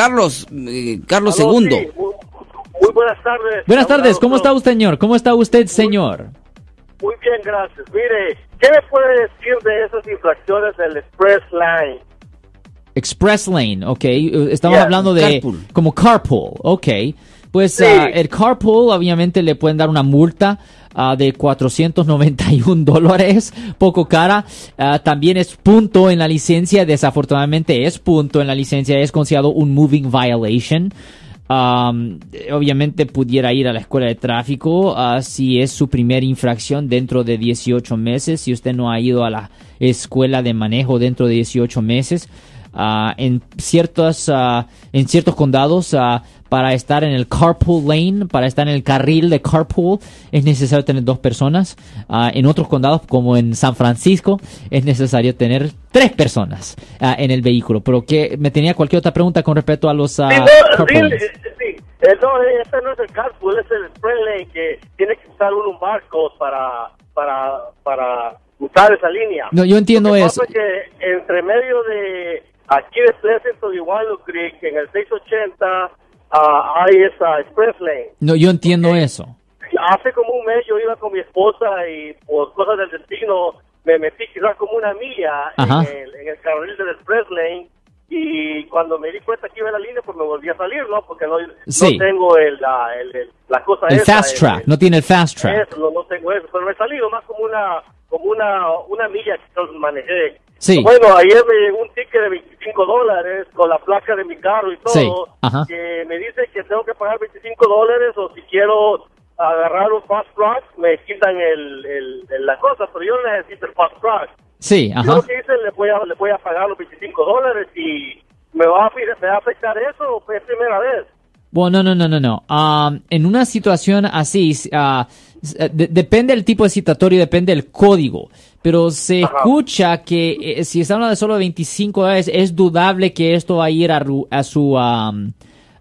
Carlos, eh, Carlos Aló, II. sí, muy, muy buenas tardes. Buenas tardes, ¿cómo está usted, señor? ¿Cómo está usted, señor? Muy bien, gracias. Mire, ¿qué me puede decir de esas infracciones del Express Line? Express Lane, ok. Estamos Yeah, hablando de carpool. como carpool, ok. Pues Sí. ah, el carpool obviamente le pueden dar una multa ah, de 491 dólares, poco cara. Ah, también es punto en la licencia, desafortunadamente es punto en la licencia, es considerado un moving violation. Um, obviamente pudiera ir a la escuela de tráfico ah, si es su primera infracción dentro de 18 meses. Si usted no ha ido a la escuela de manejo dentro de 18 meses, ah, en ciertos ah, en ciertos condados ah, para estar en el carpool lane, para estar en el carril de carpool es necesario tener dos personas. En otros condados como en San Francisco es necesario tener tres personas en el vehículo. Pero que me tenía cualquier otra pregunta con respecto a los Sí, no, sí, lanes? sí. Eh, no, eh, este no es el carpool, es el Express Lane que tiene que usar uno un barco para, para, para usar esa línea. No, yo entiendo Lo que eso. pasa es que entre medio de aquí de Pleasanton y Willow Creek, en el 680, ah, hay esa Express Lane. No, yo entiendo eso. Hace como un mes yo iba con mi esposa y por cosas del destino me metí quizás como una milla en el, en el carril del Express Lane y cuando me di cuenta que iba en la línea pues me volví a salir, ¿no? Porque no, Sí. no tengo el, la, el- la cosa El esa, fast track, no tiene el fast track. eso, no, no tengo eso, pero me he salido más como una como una una milla que manejé. Sí. Bueno, ayer me llegó un ticket de 25 dólares con la placa de mi carro y todo, Sí, que me dice que tengo que pagar 25 dólares o si quiero agarrar un fast track me quitan el, el, el- la cosa, pero yo necesito el fast track. Sí, Yo ajá. lo que hice, le voy a, le voy a pagar los 25 dólares y me va a, me va a afectar eso, pues es primera vez. Bueno, no, no, no, no. Um, en una situación así, de- depende del tipo de citatorio, depende del código. Pero se Ajá. escucha que eh, si está hablando de solo 25 dólares, es dudable que esto va a ir a, su um,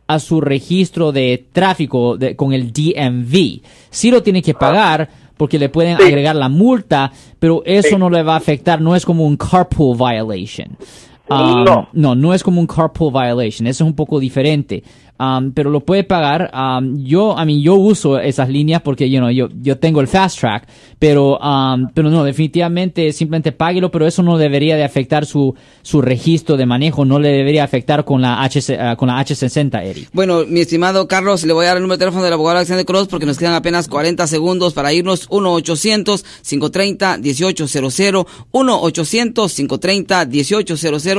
a su registro de tráfico de- con el DMV. Sí lo tiene que pagar porque le pueden Sí. agregar la multa, pero eso Sí. no le va a afectar, no es como un carpool violation. Um, No. no, no es como un carpool violation, eso es un poco diferente. Um, pero lo puede pagar. Um, yo, a mí, yo uso esas líneas porque, you know, yo, yo tengo el fast track, pero, um, pero no, definitivamente simplemente páguelo, pero eso no debería de afectar su, su registro de manejo, no le debería afectar con la H, ah, con la H60, Eric. Bueno, mi estimado Carlos, le voy a dar el número de teléfono del abogado Alexander Cross porque nos quedan apenas 40 segundos para irnos. 1-800-530-1800. 1-800-530-1800.